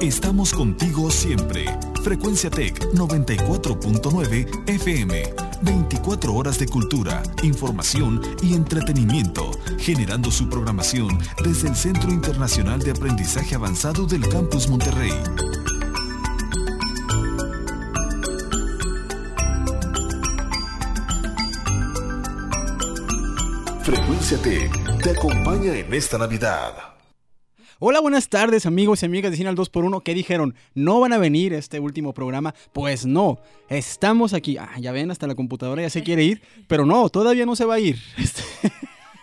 Estamos contigo siempre. Frecuencia Tech 94.9 FM. 24 horas de cultura, información y entretenimiento, generando su programación desde el Centro Internacional de Aprendizaje Avanzado del Campus Monterrey. Frecuencia Tech te acompaña en esta Navidad. Hola, buenas tardes amigos y amigas de Cine al 2x1 que dijeron, no van a venir este último programa. Pues no, estamos aquí. Ah, ya ven, hasta la computadora ya se quiere ir, pero no, todavía no se va a ir. Este,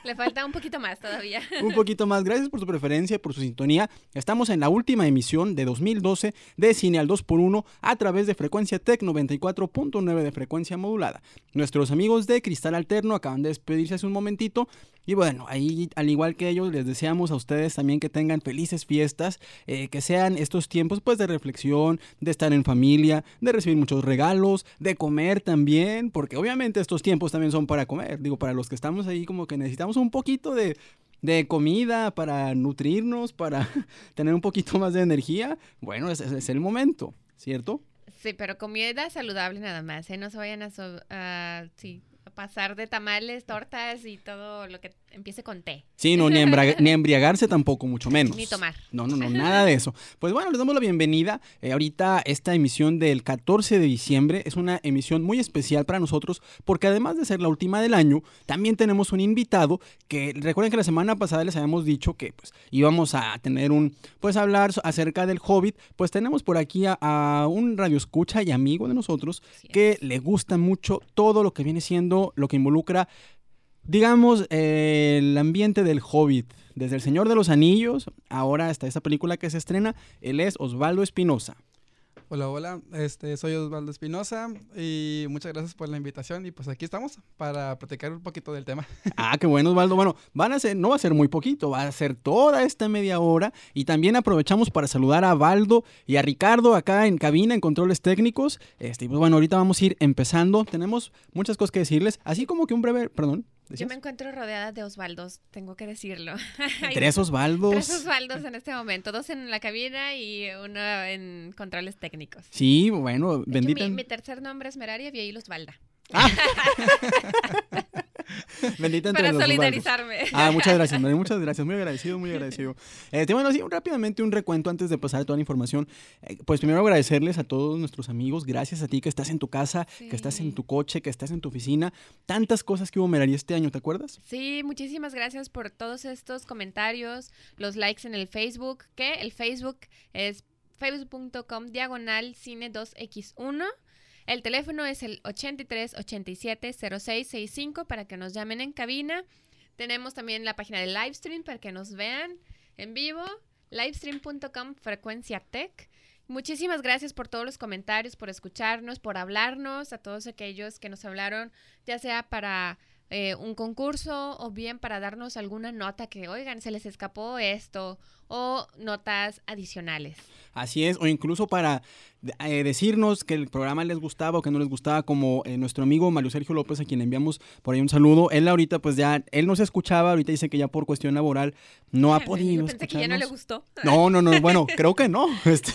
Le falta un poquito más todavía. un poquito más. Gracias por su preferencia, por su sintonía. Estamos en la última emisión de 2012 de Cine al 2x1 a través de frecuencia Tech 94.9 de frecuencia modulada. Nuestros amigos de Cristal Alterno acaban de despedirse hace un momentito. Y bueno, ahí al igual que ellos, les deseamos a ustedes también que tengan felices fiestas, eh, que sean estos tiempos pues de reflexión, de estar en familia, de recibir muchos regalos, de comer también, porque obviamente estos tiempos también son para comer. Digo, para los que estamos ahí como que necesitamos un poquito de, de comida para nutrirnos, para tener un poquito más de energía, bueno, ese es el momento, ¿cierto? Sí, pero comida saludable nada más, ¿eh? No se vayan a, sí, pasar de tamales, tortas y todo lo que empiece con té. Sí, no, ni, embriagarse tampoco, mucho menos. Ni tomar. No, no, no, nada de eso. Pues bueno, les damos la bienvenida. Eh, ahorita esta emisión del 14 de diciembre es una emisión muy especial para nosotros porque además de ser la última del año, también tenemos un invitado que recuerden que la semana pasada les habíamos dicho que pues íbamos a tener un, pues hablar acerca del Hobbit. Pues tenemos por aquí a, a un radio escucha y amigo de nosotros que es. le gusta mucho todo lo que viene siendo, lo que involucra digamos, eh, el ambiente del Hobbit, desde El Señor de los Anillos, ahora hasta esta película que se estrena, él es Osvaldo Espinosa. Hola, hola, este, soy Osvaldo Espinosa y muchas gracias por la invitación y pues aquí estamos para platicar un poquito del tema. Ah, qué bueno, Osvaldo. Bueno, van a ser, no va a ser muy poquito, va a ser toda esta media hora. Y también aprovechamos para saludar a Valdo y a Ricardo acá en cabina, en controles técnicos. Este, pues bueno, ahorita vamos a ir empezando. Tenemos muchas cosas que decirles, así como que un breve, perdón. Yo me encuentro rodeada de Osvaldos, tengo que decirlo. Tres Osvaldos. Tres Osvaldos en este momento, dos en la cabina y uno en controles técnicos. Sí, bueno, De hecho, bendita. mi, mi tercer nombre es Meraria y ahí Osvalda. bendita entre Para los solidarizarme. Ah, muchas gracias, María, muchas gracias. Muy agradecido, muy agradecido. Este, bueno, sí, rápidamente un recuento antes de pasar toda la información. Eh, pues primero agradecerles a todos nuestros amigos. Gracias a ti que estás en tu casa, que estás en tu coche, que estás en tu oficina. Tantas cosas que hubo Merari este año, ¿te acuerdas? Sí, muchísimas gracias por todos estos comentarios, los likes en el Facebook, que el Facebook es facebook.com diagonal cine 2x1. El teléfono es el 83 87 0665 para que nos llamen en cabina. Tenemos también la página de Livestream para que nos vean en vivo, livestream.com frecuencia tech. Muchísimas gracias por todos los comentarios, por escucharnos, por hablarnos, a todos aquellos que nos hablaron, ya sea para eh, un concurso o bien para darnos alguna nota que, oigan, se les escapó esto o notas adicionales. Así es, o incluso para eh, decirnos que el programa les gustaba o que no les gustaba, como eh, nuestro amigo Mario Sergio López, a quien le enviamos por ahí un saludo. Él ahorita, pues ya, él no se escuchaba, ahorita dice que ya por cuestión laboral no ha podido Yo pensé que ya no le gustó. No, no, no, bueno, creo que no. Este,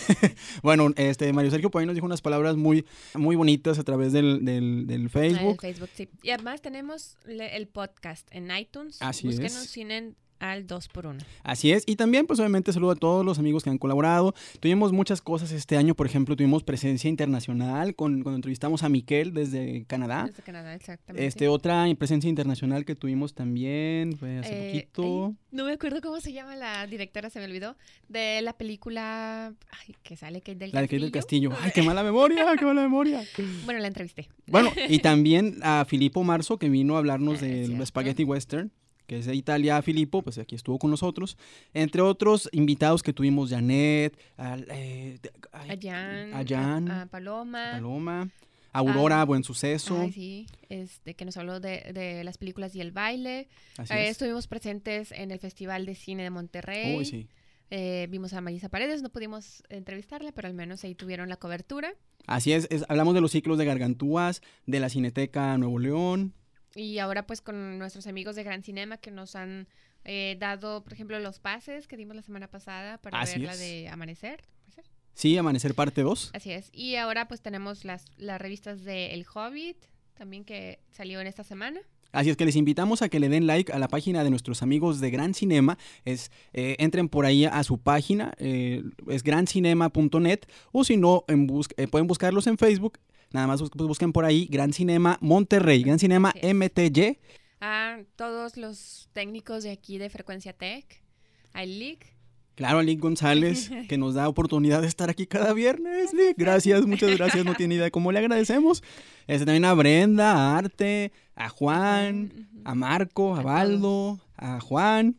bueno, este Mario Sergio por ahí nos dijo unas palabras muy, muy bonitas a través del, del, del Ah, el Facebook. Sí. Y además tenemos el podcast en iTunes. Así Búsquenos es. cine al 2x1. Así es, y también pues obviamente saludo a todos los amigos que han colaborado. Tuvimos muchas cosas este año, por ejemplo, tuvimos presencia internacional con, cuando entrevistamos a Miquel desde Canadá. Desde Canadá, exactamente. Este, otra presencia internacional que tuvimos también fue hace Eh, poquito. ay, no me acuerdo cómo se llama la directora, se me olvidó, de la película ay, que sale Kate del La de Kate Castillo. del Castillo. ¡Ay, qué mala memoria! ¡Qué mala memoria! Bueno, la entrevisté. Bueno, y también a Filippo Marzo, que vino a hablarnos Ah, es del cierto. Spaghetti Western, que es de Italia. Filippo, pues aquí estuvo con nosotros. Entre otros invitados que tuvimos, Janet, al, eh, ay, A Jan, a Jan, a, a Paloma. Paloma, Aurora, Ah, Buen Suceso. Ay, sí, este, que nos habló de, de las películas y el baile. Así Eh, es. estuvimos presentes en el Festival de Cine de Monterrey. Uy, sí. Eh, vimos a Marisa Paredes, no pudimos entrevistarla, pero al menos ahí tuvieron la cobertura. Así es, es- hablamos de los ciclos de Gargantúas, de la Cineteca Nuevo León. Y ahora pues con nuestros amigos de Gran Cinema que nos han eh, dado, por ejemplo, los pases que dimos la semana pasada para Así ver la de Amanecer. ¿Amanecer? Sí, Amanecer parte 2. Así es. Y ahora pues tenemos las, las revistas de El Hobbit, también que salió en esta semana. Así es que les invitamos a que le den like a la página de nuestros amigos de Gran Cinema. Es, eh, entren por ahí a su página, eh, es grancinema.net, o si no, en bus- eh, pueden buscarlos en Facebook. Nada más bus- busquen por ahí Gran Cinema Monterrey, Gran Cinema es. MTY. A todos los técnicos de aquí de Frecuencia Tech, a Lick, Claro, a Lick González, que nos da oportunidad de estar aquí cada viernes. Lick, gracias, muchas gracias. No tiene idea de cómo le agradecemos. Este, también a Brenda, a Arte, a Juan, a Marco, A Baldo, a Juan,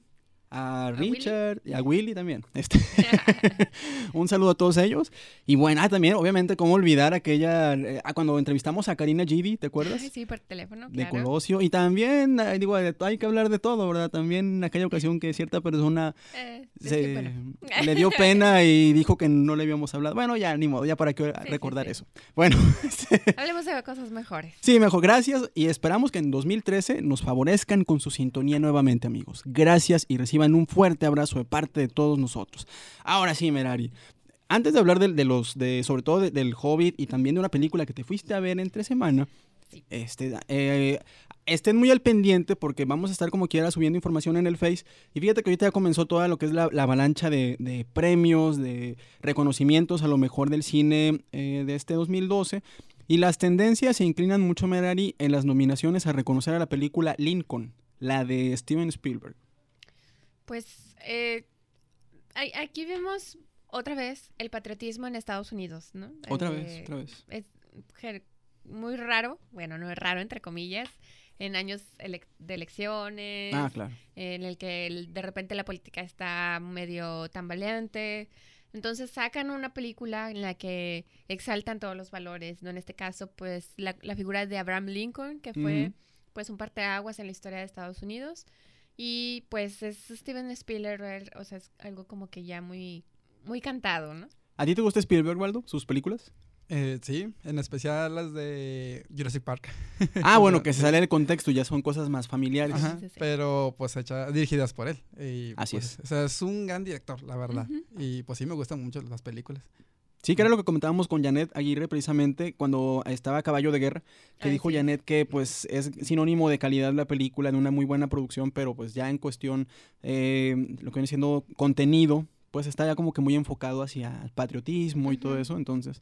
a. Richard y a Willy también. Este, un saludo a todos ellos. Y bueno, ah, también, obviamente, cómo olvidar aquella. eh, ah, cuando entrevistamos a Karina Gidi, ¿te acuerdas? Ay, sí, por teléfono, De claro. Colosio. Y también, eh, digo, de- hay que hablar de todo, ¿verdad? También en aquella ocasión que cierta persona Eh, se- bueno. le dio pena y dijo que no le habíamos hablado. Bueno, ya, ni modo, ya para qué sí, recordar sí. eso. Bueno, este, Hablemos de cosas mejores. sí, mejor, gracias y esperamos que en 2013 nos favorezcan con su sintonía nuevamente, amigos. Gracias y reciban un fuerte abrazo de parte de todos nosotros. Ahora sí, Merari. Antes de hablar de, de los, de, sobre todo de- del Hobbit y también de una película que te fuiste a ver entre semana, Sí. este, eh, estén muy al pendiente porque vamos a estar como quiera subiendo información en el Face. Y fíjate que ahorita ya comenzó toda lo que es la, la avalancha de, de premios, de reconocimientos a lo mejor del cine eh, de este 2012. Y las tendencias se inclinan mucho, Merari, en las nominaciones a reconocer a la película Lincoln, la de Steven Spielberg. Pues eh, aquí vemos otra vez el patriotismo en Estados Unidos, ¿no? Otra Eh, vez, otra vez. Es muy raro, bueno, no es raro entre comillas, en años de elecciones, Ah, claro. en el que el- de repente la política está medio tambaleante. Entonces sacan una película en la que exaltan todos los valores, ¿no? En este caso, pues, la, la figura de Abraham Lincoln, que fue, Ujú. pues, un parteaguas en la historia de Estados Unidos. Y, pues, es Steven Spielberg, o sea, es algo como que ya muy, muy cantado, ¿no? ¿A ti te gusta Spielberg, Waldo? ¿Sus películas? Eh, sí, en especial las de Jurassic Park. Ah, bueno, que se sale del contexto, ya son cosas más familiares. Ajá, pero pues hecha, dirigidas por él. Y, Así pues, es. O sea, es un gran director, la verdad. Y pues sí me gustan mucho las películas. Sí, que era lo que comentábamos con Janet Aguirre precisamente cuando estaba Caballo de Guerra, que dijo. Janet que pues es sinónimo de calidad la película, de una muy buena producción, pero pues ya en cuestión, eh, lo que viene siendo contenido, pues está ya como que muy enfocado hacia el patriotismo y todo eso, entonces,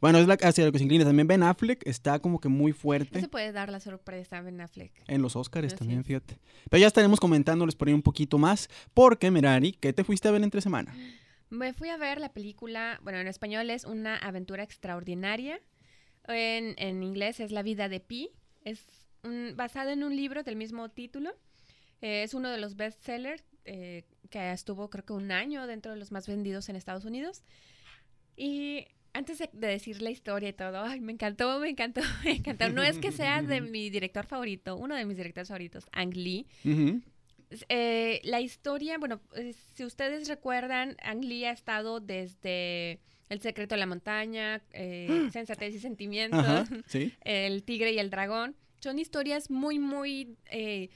bueno, es la, hacia lo que se inclina. También Ben Affleck está como que muy No fuerte se puede dar la sorpresa a Ben Affleck. en los Oscars también, fíjate. Pero ya estaremos comentándoles por ahí un poquito más, porque Merari, ¿qué te fuiste a ver entre semana? Me fui a ver la película, bueno, en español es Una aventura extraordinaria. En, en inglés es La vida de Pi. Es un- basada en un libro del mismo título. Eh, es uno de los bestsellers eh, que estuvo creo que un año dentro de los más vendidos en Estados Unidos. Y antes de, de decir la historia y todo, ay, me encantó, me encantó, me encantó. No es que sea de mi director favorito, uno de mis directores favoritos, Ang Lee. Eh, la historia, bueno, eh, si ustedes recuerdan, Ang Lee ha estado desde El secreto de la montaña, eh, Sensatez y Sentimientos, Ajá, sí. El tigre y el dragón. Son historias muy, muy eh,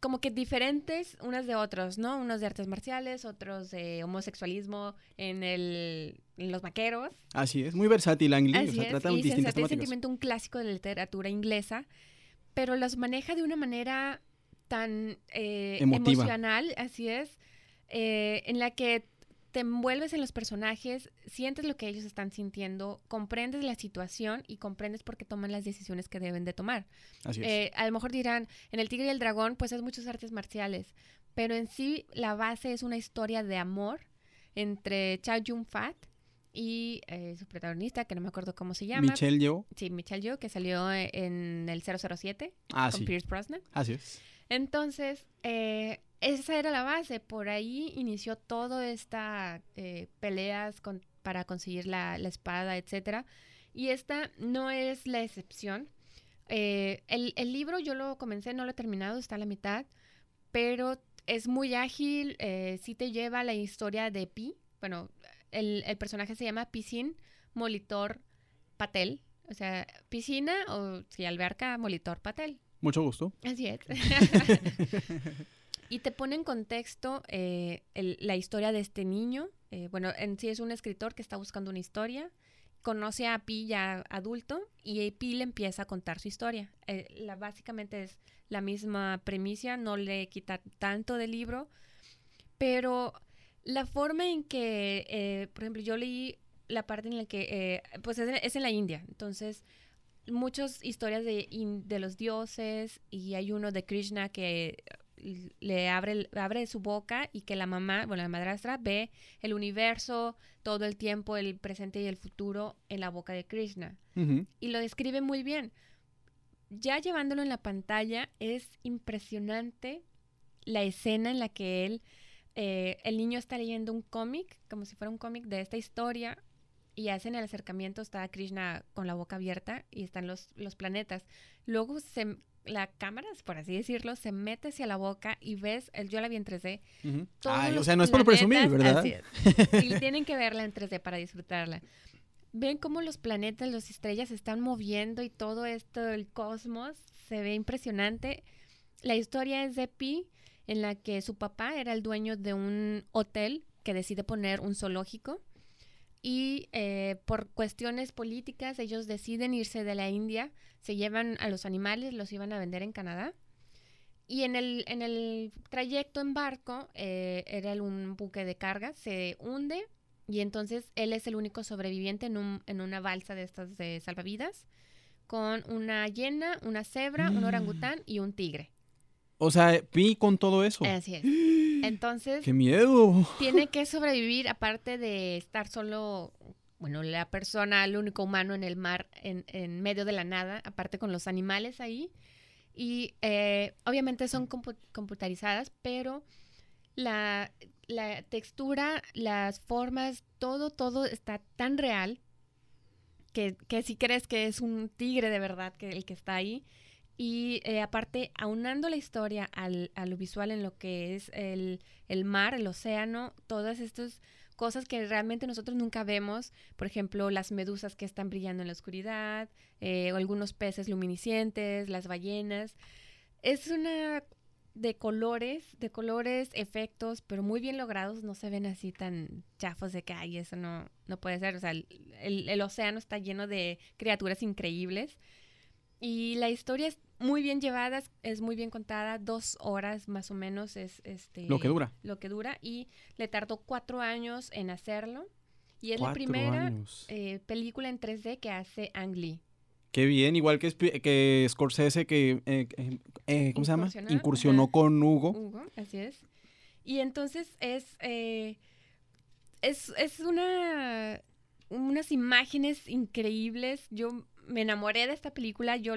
como que diferentes unas de otras, ¿no? Unos de artes marciales, otros de homosexualismo en, el, en los vaqueros. Así es, muy versátil Ang Lee, o sea, trata y distintas temáticas. Sentimiento, un clásico de la literatura inglesa, pero los maneja de una manera tan eh, emocional, así es, eh, en la que te envuelves en los personajes, sientes lo que ellos están sintiendo, comprendes la situación y comprendes por qué toman las decisiones que deben de tomar. Así es. Eh, a lo mejor dirán, en El Tigre y el Dragón, pues es muchos artes marciales, pero en sí la base es una historia de amor entre Chow Yun-fat y eh, su protagonista, que no me acuerdo cómo se llama. Michelle Yeoh. Sí, Michelle Yeoh, que salió eh, en el 007 Ah, con sí. Pierce Brosnan. Así es. Entonces, eh, esa era la base. Por ahí inició toda esta eh, peleas para conseguir la, espada, etcétera. Y esta no es la excepción. Eh, el, libro yo lo comencé, no lo he terminado, está a la mitad, pero es muy ágil, eh, sí te lleva la historia de Pi. Bueno, el, personaje se llama Pisin Molitor Patel. O sea, piscina o si alberca, Molitor Patel. Mucho gusto. Así es. Y te pone en contexto eh, el- la historia de este niño. eh, bueno, en sí es un escritor que está buscando una historia. Conoce a Pi ya adulto y Pi le empieza a contar su historia. Eh, la, básicamente es la misma premisa, no le quita tanto del libro, pero la forma en que, eh, por ejemplo, yo leí la parte en la que, eh, pues es, es en la India, entonces muchas historias de, de los dioses y hay uno de Krishna que l- le abre, abre su boca y que la mamá, bueno, la madrastra ve el universo todo el tiempo, el presente y el futuro en la boca de Krishna y lo describe muy bien. Ya llevándolo en la pantalla es impresionante la escena en la que él, eh, el niño está leyendo un cómic, como si fuera un cómic de esta historia, y hacen el acercamiento, está Krishna con la boca abierta y están los, los planetas. Luego se, la cámara, por así decirlo, se mete hacia la boca y ves, el, yo la vi en 3D, Ujú. todos Ay, o sea, no es por presumir, ¿verdad? Y tienen que verla en 3D para disfrutarla. Ven cómo los planetas, las estrellas se están moviendo y todo esto, el cosmos, se ve impresionante. La historia es de Pi, en la que su papá era el dueño de un hotel que decide poner un zoológico. Y eh, por cuestiones políticas, ellos deciden irse de la India, se llevan a los animales, los iban a vender en Canadá. Y en el, en el trayecto en barco, eh, era un buque de carga, se hunde y entonces él es el único sobreviviente en, un- en una balsa de estas de salvavidas, con una hiena, una cebra, un orangután y un tigre. O sea, vi con todo eso. Así es. Entonces, ¡Qué miedo! tiene que sobrevivir aparte de estar solo, bueno, la persona, el único humano en el mar, en, en medio de la nada, aparte con los animales ahí. Y eh, obviamente son compu- computarizadas, pero la, la textura, las formas, todo, todo está tan real que, que si crees que es un tigre de verdad que el que está ahí. Y eh, aparte, aunando la historia al, a lo visual en lo que es el, el mar, el océano, todas estas cosas que realmente nosotros nunca vemos, por ejemplo, las medusas que están brillando en la oscuridad, eh, o algunos peces luminiscentes, las ballenas. Es una de colores, de colores, efectos, pero muy bien logrados, no se ven así tan chafos de que, ay, eso no, no puede ser. O sea, el, el- el océano está lleno de criaturas increíbles. Y la historia es muy bien llevada, es- muy bien contada, dos horas más o menos es este Lo que dura. lo que dura y le tardó cuatro años en hacerlo y es la primera eh, película en 3D que hace Ang Lee. Qué bien, igual que, que Scorsese, que, eh, eh, ¿cómo se llama? Incursionó, ajá. con Hugo. Hugo, así es. Y entonces es, es, es una, unas imágenes increíbles. Yo me enamoré de esta película. Yo,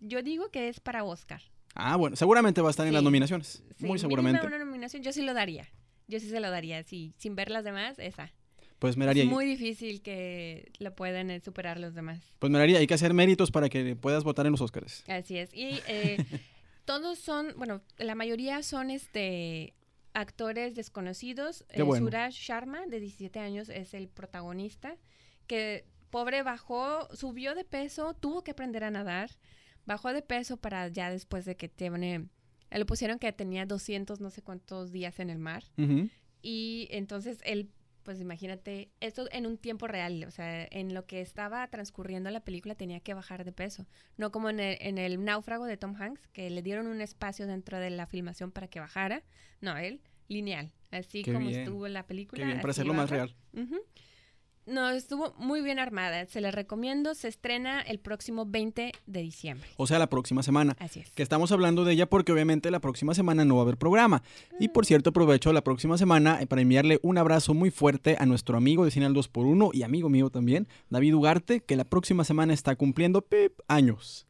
yo digo que es para Oscar. Ah, bueno, seguramente va a estar en las nominaciones. Sí, Muy seguramente. una nominación, yo sí lo daría. Yo sí se lo daría, sí, sin ver las demás, esa. Pues Meraria, Es muy difícil que la puedan eh, superar los demás. pues Meraria, hay que hacer méritos para que puedas votar en los Oscars. Así es. Y eh, todos son, bueno, la mayoría son este actores desconocidos. Qué Eh, bueno. Suraj Sharma, de 17 años, es el protagonista, que pobre bajó, subió de peso, tuvo que aprender a nadar, bajó de peso para ya después de que tiene, le pusieron que tenía 200 no sé cuántos días en el mar. Y entonces él, pues imagínate, esto en un tiempo real, o sea, en lo que estaba transcurriendo la película tenía que bajar de peso. No como en el, en el náufrago de Tom Hanks, que le dieron un espacio dentro de la filmación para que bajara. No, él, lineal. Así Qué como bien. estuvo en la película. Qué bien, para hacerlo más real. Ujú. No, estuvo muy bien armada. Se la recomiendo. Se estrena el próximo 20 de diciembre. O sea, la próxima semana. Así es. Que estamos hablando de ella porque obviamente la próxima semana no va a haber programa. Y por cierto, aprovecho la próxima semana eh, para enviarle un abrazo muy fuerte a nuestro amigo de Cine al 2x1 y amigo mío también, David Ugarte, que la próxima semana está cumpliendo pip, años.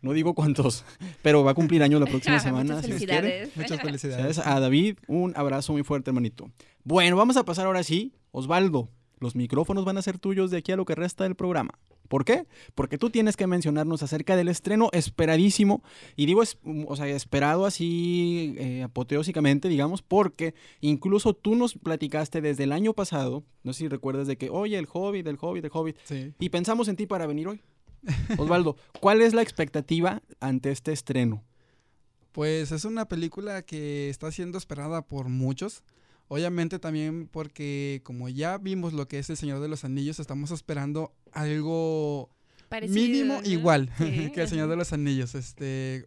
No digo cuántos, pero va a cumplir años la próxima Ah, semana. Muchas si Dios quiere. felicidades. Muchas felicidades. Felicidades a David, un abrazo muy fuerte, hermanito. Bueno, vamos a pasar ahora sí. Osvaldo, los micrófonos van a ser tuyos de aquí a lo que resta del programa. ¿Por qué? Porque tú tienes que mencionarnos acerca del estreno esperadísimo, y digo, es, o sea, esperado así eh, apoteósicamente, digamos, porque incluso tú nos platicaste desde el año pasado, no sé si recuerdas de que, oye, el Hobbit, el Hobbit, el Hobbit, Sí. y pensamos en ti para venir hoy. Osvaldo, ¿cuál es la expectativa ante este estreno? Pues es una película que está siendo esperada por muchos. Obviamente también porque como ya vimos lo que es El Señor de los Anillos, estamos esperando algo Parecido, mínimo ¿no? igual Sí, que El Señor de los Anillos. Este,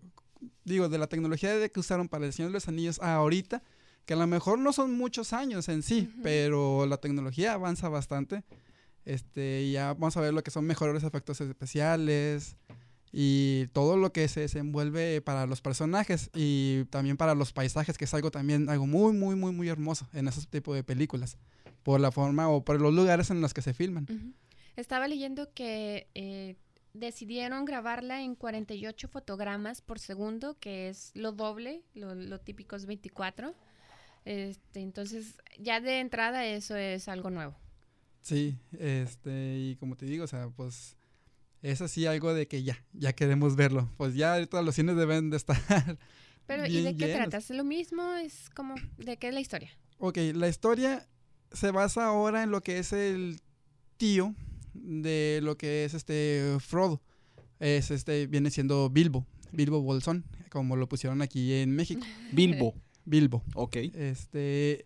digo, de la tecnología de que usaron para El Señor de los Anillos a ahorita, que a lo mejor no son muchos años en sí, pero la tecnología avanza bastante. Este, ya vamos a ver lo que son mejores efectos especiales y todo lo que se desenvuelve para los personajes y también para los paisajes, que es algo también algo muy muy muy muy hermoso en esos tipos de películas, por la forma o por los lugares en los que se filman. Estaba leyendo que eh, decidieron grabarla en 48 fotogramas por segundo, que es lo doble, lo, lo típico es 24. Este, entonces, ya de entrada eso es algo nuevo. Sí, este, y como te digo, o sea, pues es así algo de que ya, ya queremos verlo. Pues ya ahorita los cines deben de estar. Pero, ¿y de qué llenos. trata? ¿Es lo mismo? ¿Es como, de qué es la historia? Ok, la historia se basa ahora en lo que es el tío de lo que es este Frodo. Es este, viene siendo Bilbo, Bilbo Bolsón, como lo pusieron aquí en México. Bilbo. Bilbo. Ok. Este,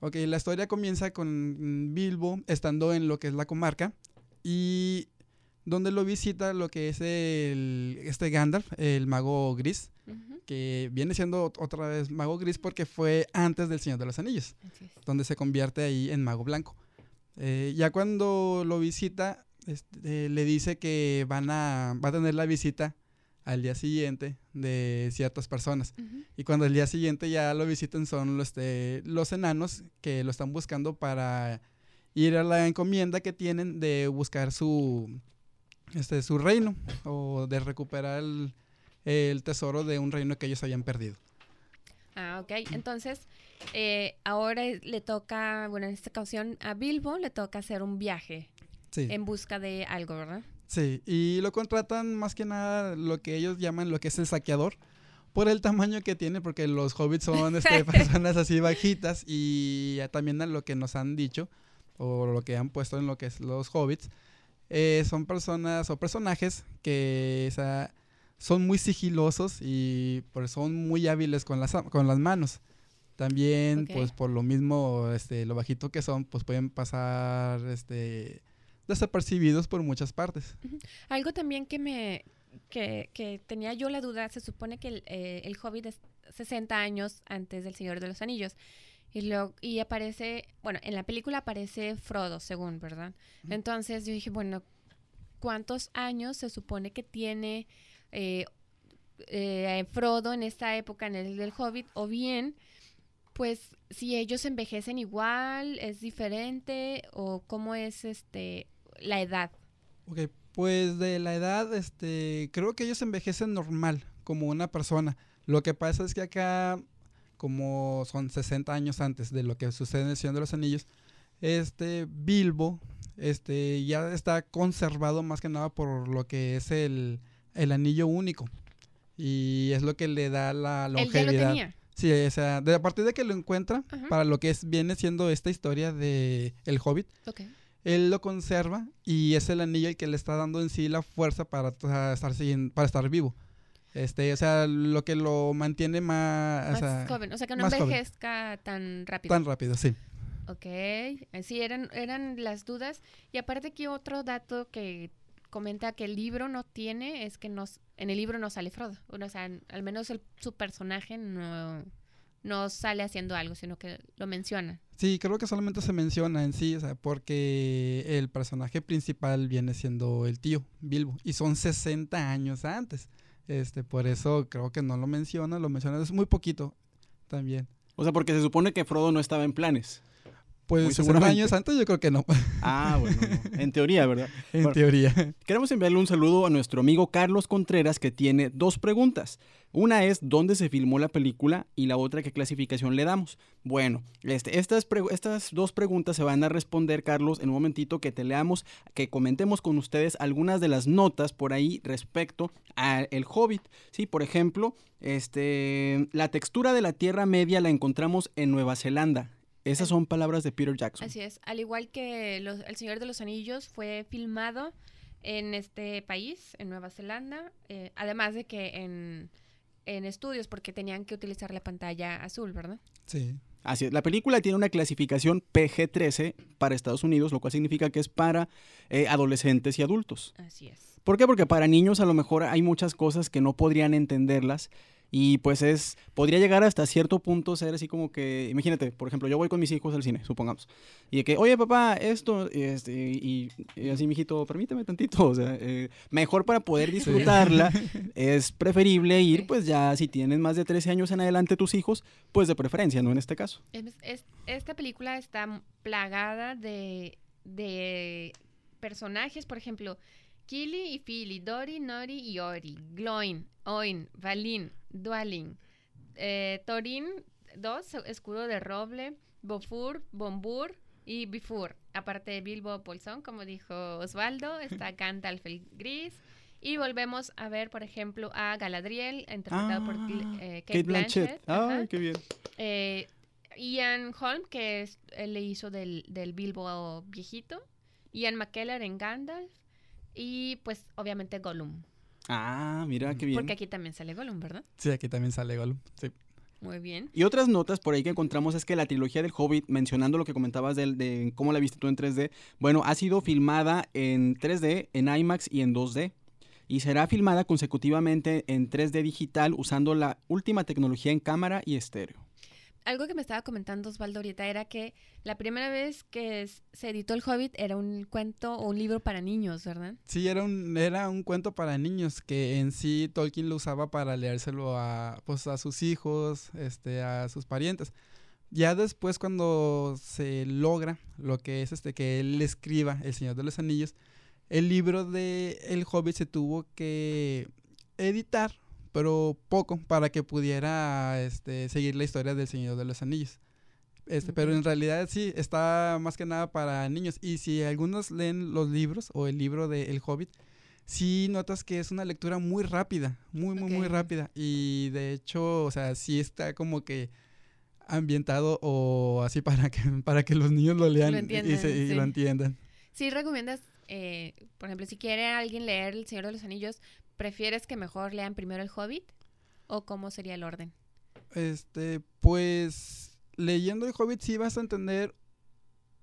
ok, la historia comienza con Bilbo estando en lo que es la comarca y donde lo visita lo que es el, este Gandalf, el mago gris, que viene siendo ot- otra vez mago gris porque fue antes del Señor de los Anillos, donde se convierte ahí en mago blanco. Eh, ya cuando lo visita, este, le dice que van a, va a tener la visita al día siguiente de ciertas personas. Y cuando el día siguiente ya lo visiten son los, este, los enanos que lo están buscando para ir a la encomienda que tienen de buscar su, este, su reino o de recuperar el, el tesoro de un reino que ellos habían perdido. Ah, ok. Entonces, eh, ahora le toca, bueno, en esta ocasión a Bilbo le toca hacer un viaje Sí, en busca de algo, ¿verdad? sí. Y lo contratan más que nada lo que ellos llaman lo que es el saqueador. Por el tamaño que tiene, porque los hobbits son este, personas así bajitas y ya también a lo que nos han dicho o lo que han puesto en lo que es los hobbits, eh, son personas o personajes que o sea, son muy sigilosos y pues, son muy hábiles con las, con las manos. También, pues por lo mismo, este, lo bajito que son, pues pueden pasar este, desapercibidos por muchas partes. Algo también que me que, que tenía yo la duda, se supone que el, eh, el Hobbit es 60 años antes del Señor de los Anillos. Y, lo, y aparece, bueno, en la película aparece Frodo, según, ¿verdad? Entonces yo dije, bueno, ¿cuántos años se supone que tiene eh, eh, Frodo en esta época, en el del Hobbit? O bien, pues, si ellos envejecen igual, es diferente, o cómo es este la edad. Ok, pues de la edad, este, creo que ellos envejecen normal, como una persona. Lo que pasa es que acá, como son 60 años antes de lo que sucede en el Señor de los Anillos, este Bilbo, este, ya está conservado más que nada por lo que es el, el anillo único. Y es lo que le da la ya lo longevidad. tenía. Sí, o sea, de, a partir de que lo encuentra, Ajá. para lo que es, viene siendo esta historia de El Hobbit, él lo conserva y es el anillo el que le está dando en sí la fuerza para sea, estar para estar vivo. Este, o sea, lo que lo mantiene más, o Más sea, joven, o sea que no joven. envejezca tan rápido. tan rápido, sí. Ok, eh, sí, eran, eran las dudas. Y aparte aquí otro dato que comenta que el libro no tiene es que nos, en el libro no sale Frodo. Bueno, o sea, al menos el- su personaje no, no sale haciendo algo, sino que lo menciona. Sí, creo que solamente se menciona en sí, o sea, porque el personaje principal viene siendo el tío, Bilbo, y son 60 años antes. Este, por eso creo que no lo menciona, lo menciona es muy poquito también. O sea, porque se supone que Frodo no estaba en planes. Pues Muy 60 seguramente. años antes yo creo que no, Ah, bueno, no. en teoría, ¿verdad? en Bueno. teoría. Queremos enviarle un saludo a nuestro amigo Carlos Contreras que tiene dos preguntas. Una es dónde se filmó la película y la otra qué clasificación le damos. Bueno, este, estas, estas dos preguntas se van a responder, Carlos, en un momentito que te leamos, que comentemos con ustedes algunas de las notas por ahí respecto a El Hobbit. Sí, por ejemplo, este, la textura de la Tierra Media la encontramos en Nueva Zelanda. Esas son palabras de Peter Jackson. Así es, al igual que los- El Señor de los Anillos fue filmado en este país, en Nueva Zelanda, eh, además de que en, en estudios porque tenían que utilizar la pantalla azul, ¿verdad? Sí. Así es, la película tiene una clasificación PG-13 para Estados Unidos, lo cual significa que es para eh, adolescentes y adultos. Así es. ¿Por qué? Porque para niños a lo mejor hay muchas cosas que no podrían entenderlas y pues es, podría llegar hasta cierto punto ser así como que, imagínate, por ejemplo, yo voy con mis hijos al cine, supongamos, y de que, oye papá, esto, y, este, y, y así, mijito, permíteme tantito, o sea, eh, mejor para poder disfrutarla, es preferible ir, pues ya si tienen más de 13 años en adelante tus hijos, pues de preferencia, ¿no? En este caso. Es- es- esta película está plagada de, de personajes, por ejemplo, Kili y Philly, Dori, Nori y Ori, Gloin, Oin, Valin, Dualin, eh, Torin, dos, escudo de roble, Bofur, Bombur y Bifur. Aparte de Bilbo Bolsón, como dijo Osvaldo, está Gandalf el Gris. Y volvemos a ver, por ejemplo, a Galadriel, interpretado por Ah, eh, Kate Blanchett. Ajá. Ay, qué bien. Eh, Ian Holm, que es, él le hizo del, del Bilbo viejito. Ian McKellar en Gandalf. Y pues obviamente Gollum. Ah, mira, qué bien. Porque aquí también sale Gollum, ¿verdad? Sí, aquí también sale Gollum. Sí. Muy bien. Y otras notas por ahí que encontramos es que la trilogía del Hobbit, mencionando lo que comentabas del- de, cómo la viste tú en 3D, bueno, ha sido filmada en 3D, en IMAX y en 2D. Y será filmada consecutivamente en 3D digital usando la última tecnología en cámara y estéreo. Algo que me estaba comentando Osvaldo ahorita era que la primera vez que se editó El Hobbit era un cuento o un libro para niños, ¿verdad? Sí, era un, era un cuento para niños que en sí Tolkien lo usaba para leérselo a, pues, a sus hijos, este, a sus parientes. Ya después cuando se logra lo que es este que él escriba El Señor de los Anillos, el libro de El Hobbit se tuvo que editar, pero poco para que pudiera este, seguir la historia del Señor de los Anillos. Este, Pero en realidad sí, está más que nada para niños. Y si algunos leen los libros o el libro de El Hobbit, sí notas que es una lectura muy rápida, muy, muy, muy rápida. Y de hecho, o sea, sí está como que ambientado o así para que, para que los niños lo lean y, se- y sí. lo entiendan. Sí, recomiendas, eh, por ejemplo, si quiere alguien leer El Señor de los Anillos, ¿prefieres que mejor lean primero El Hobbit? ¿O cómo sería el orden? Este, pues leyendo el Hobbit sí vas a entender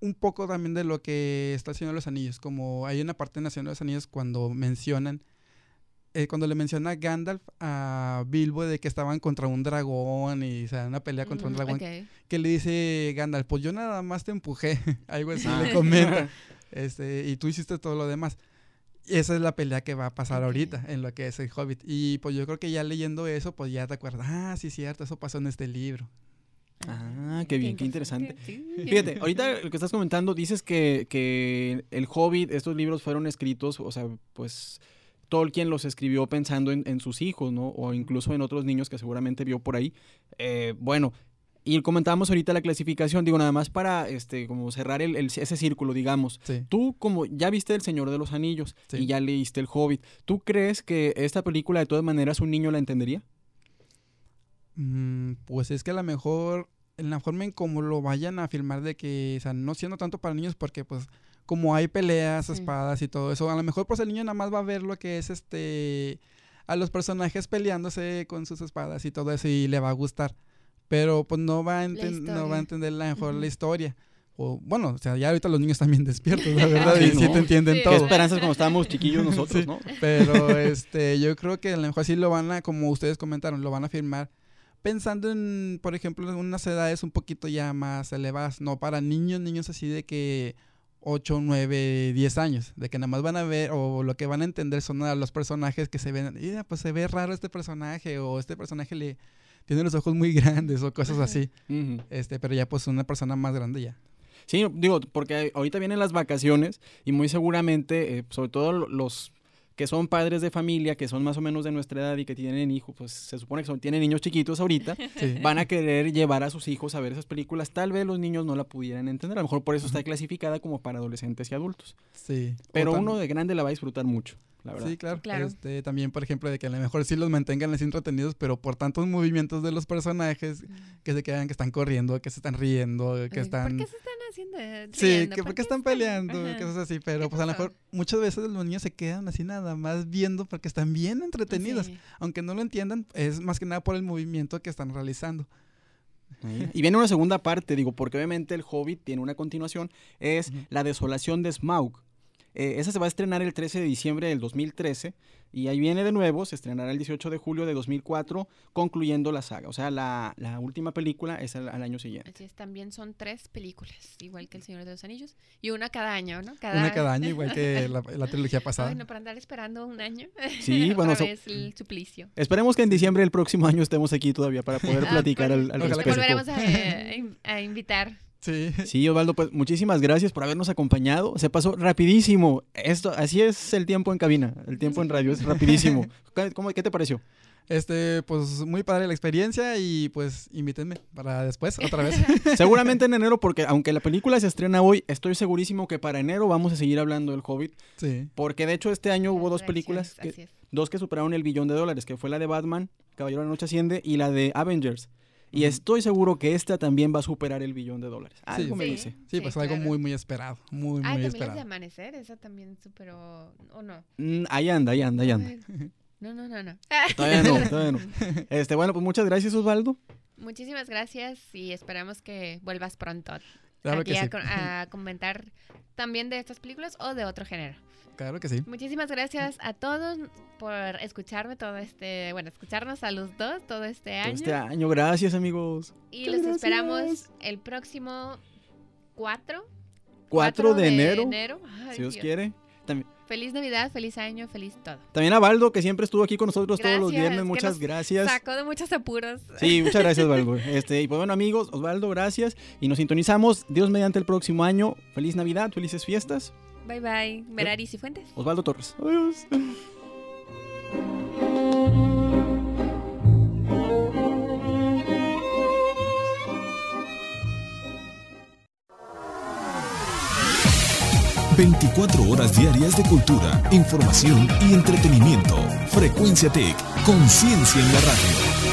un poco también de lo que está haciendo los anillos. Como hay una parte en Nación de los Anillos cuando mencionan, eh, cuando le menciona Gandalf a Bilbo de que estaban contra un dragón y o sea, una pelea contra un Mm, dragón, que le dice Gandalf, pues yo nada más te empujé, algo así Ah. le comenta, este, y tú hiciste todo lo demás. Esa es la pelea que va a pasar ahorita en lo que es el Hobbit. Y pues yo creo que ya leyendo eso, pues ya te acuerdas, ah, sí, cierto, eso pasó en este libro. Ah, qué bien, qué interesante. Fíjate, ahorita lo que estás comentando, dices que, que el Hobbit, estos libros fueron escritos, o sea, pues Tolkien los escribió pensando en, en sus hijos, ¿no? O incluso en otros niños que seguramente vio por ahí. Eh, bueno, y comentábamos ahorita la clasificación, digo, nada más para este, como cerrar el- el- ese círculo, digamos. Sí. Tú, como ya viste El Señor de los Anillos Sí. y ya leíste El Hobbit, ¿tú crees que esta película de todas maneras un niño la entendería? Mm, pues es que a lo mejor en la forma en cómo lo vayan a filmar de que, o sea, no siendo tanto para niños porque pues como hay peleas, Sí. espadas y todo eso, a lo mejor pues el niño nada más va a ver lo que es este a los personajes peleándose con sus espadas y todo eso y le va a gustar. Pero pues no va a, no va a entender la mejor la historia. O bueno, o sea, ya ahorita los niños también despiertos, la verdad, Sí, y sí ¿no? te entienden Sí, Qué todo. esperanzas cuando estábamos chiquillos nosotros, Sí. ¿no? Pero este, yo creo que a lo mejor sí lo van a, como ustedes comentaron, lo van a firmar pensando en, por ejemplo, en unas edades un poquito ya más elevadas, no para niños, niños así de que 8, 9, 10 años, de que nada más van a ver o lo que van a entender son a los personajes que se ven, pues se ve raro este personaje o este personaje le tiene los ojos muy grandes o cosas así. Este, pero ya pues una persona más grande ya. Sí, digo, porque ahorita vienen las vacaciones y muy seguramente, eh, sobre todo lo- los que son padres de familia, que son más o menos de nuestra edad y que tienen hijos, pues se supone que son, tienen niños chiquitos ahorita, Sí. van a querer llevar a sus hijos a ver esas películas. Tal vez los niños no la pudieran entender, a lo mejor por eso está clasificada como para adolescentes y adultos. Sí. Pero uno de grande la va a disfrutar mucho. La verdad. Sí, claro. Claro. Este, también, por ejemplo, de que a lo mejor sí los mantengan así entretenidos, pero por tantos movimientos de los personajes que se quedan, que están corriendo, que se están riendo, que Ay, están... ¿Por qué se están haciendo? Sí, riendo? que ¿Por porque qué están peleando, Ajá. cosas así, pero ¿Qué pues a lo mejor muchas veces los niños se quedan así nada más viendo porque están bien entretenidos. Sí. Aunque no lo entiendan, es más que nada por el movimiento que están realizando. Y viene una segunda parte, digo, porque obviamente el Hobbit tiene una continuación, es. La desolación de Smaug. Eh, esa se va a estrenar el 13 de diciembre del 2013 y ahí viene de nuevo, se estrenará el 18 de julio de 2004, concluyendo la saga. O sea, la, la última película es al, al año siguiente. Así es, también son tres películas, igual que El Señor de los Anillos. Y una cada año, ¿no? Cada... Una cada año, igual que la, la trilogía pasada. Bueno, para andar esperando un año. Sí, Otra bueno, so- vez el suplicio. Esperemos que en diciembre del próximo año estemos aquí todavía para poder Ah, platicar pues, al, al Ojalá que respecto. volveremos a, in- a invitar. Sí. Sí, Osvaldo, pues muchísimas gracias por habernos acompañado. Se pasó rapidísimo. Esto, así es el tiempo en cabina, el tiempo en radio es rapidísimo. ¿Qué- ¿Cómo, ¿Qué te pareció? Este, pues muy padre la experiencia y pues invítenme para después, otra vez. Seguramente en enero, porque aunque la película se estrena hoy, estoy segurísimo que para enero vamos a seguir hablando del Hobbit. Sí. Porque de hecho este año hubo dos Las películas, que, dos que superaron el billón de dólares, que fue la de Batman, Caballero de la Noche Asciende, y la de Avengers. Y estoy seguro que esta también va a superar el billón de dólares. Algo me Sí. dice. Sí, pues algo claro. muy, muy esperado. Muy, Ah, muy también las de esperado. Amanecer, esa también superó, ¿o no? Mm, ahí anda, ahí anda, ahí anda. No, no, no, no. Todavía no, todavía no. Este, bueno, pues muchas gracias, Osvaldo. Muchísimas gracias y esperamos que vuelvas pronto Claro aquí que a, sí. a comentar también de estas películas o de otro género. Claro que sí. Muchísimas gracias a todos por escucharme todo este, bueno, escucharnos a los dos todo este Todo año. este año, gracias, amigos. y Muchas los gracias. esperamos el próximo 4, 4 de, enero, Ay, si Dios Dios. quiere. También, Feliz Navidad, feliz año, feliz todo. también a Baldo, que siempre estuvo aquí con nosotros todos los viernes. Muchas gracias. Sacó de muchos apuros. Sí, muchas gracias, Osvaldo. Este, y pues bueno, amigos, Osvaldo, gracias. Y nos sintonizamos, Dios mediante el próximo año. Feliz Navidad, felices fiestas. Bye bye. Meraris y Fuentes. Osvaldo Torres. Adiós. ...24 horas diarias de cultura, información y entretenimiento. Frecuencia Tech, conciencia en la radio.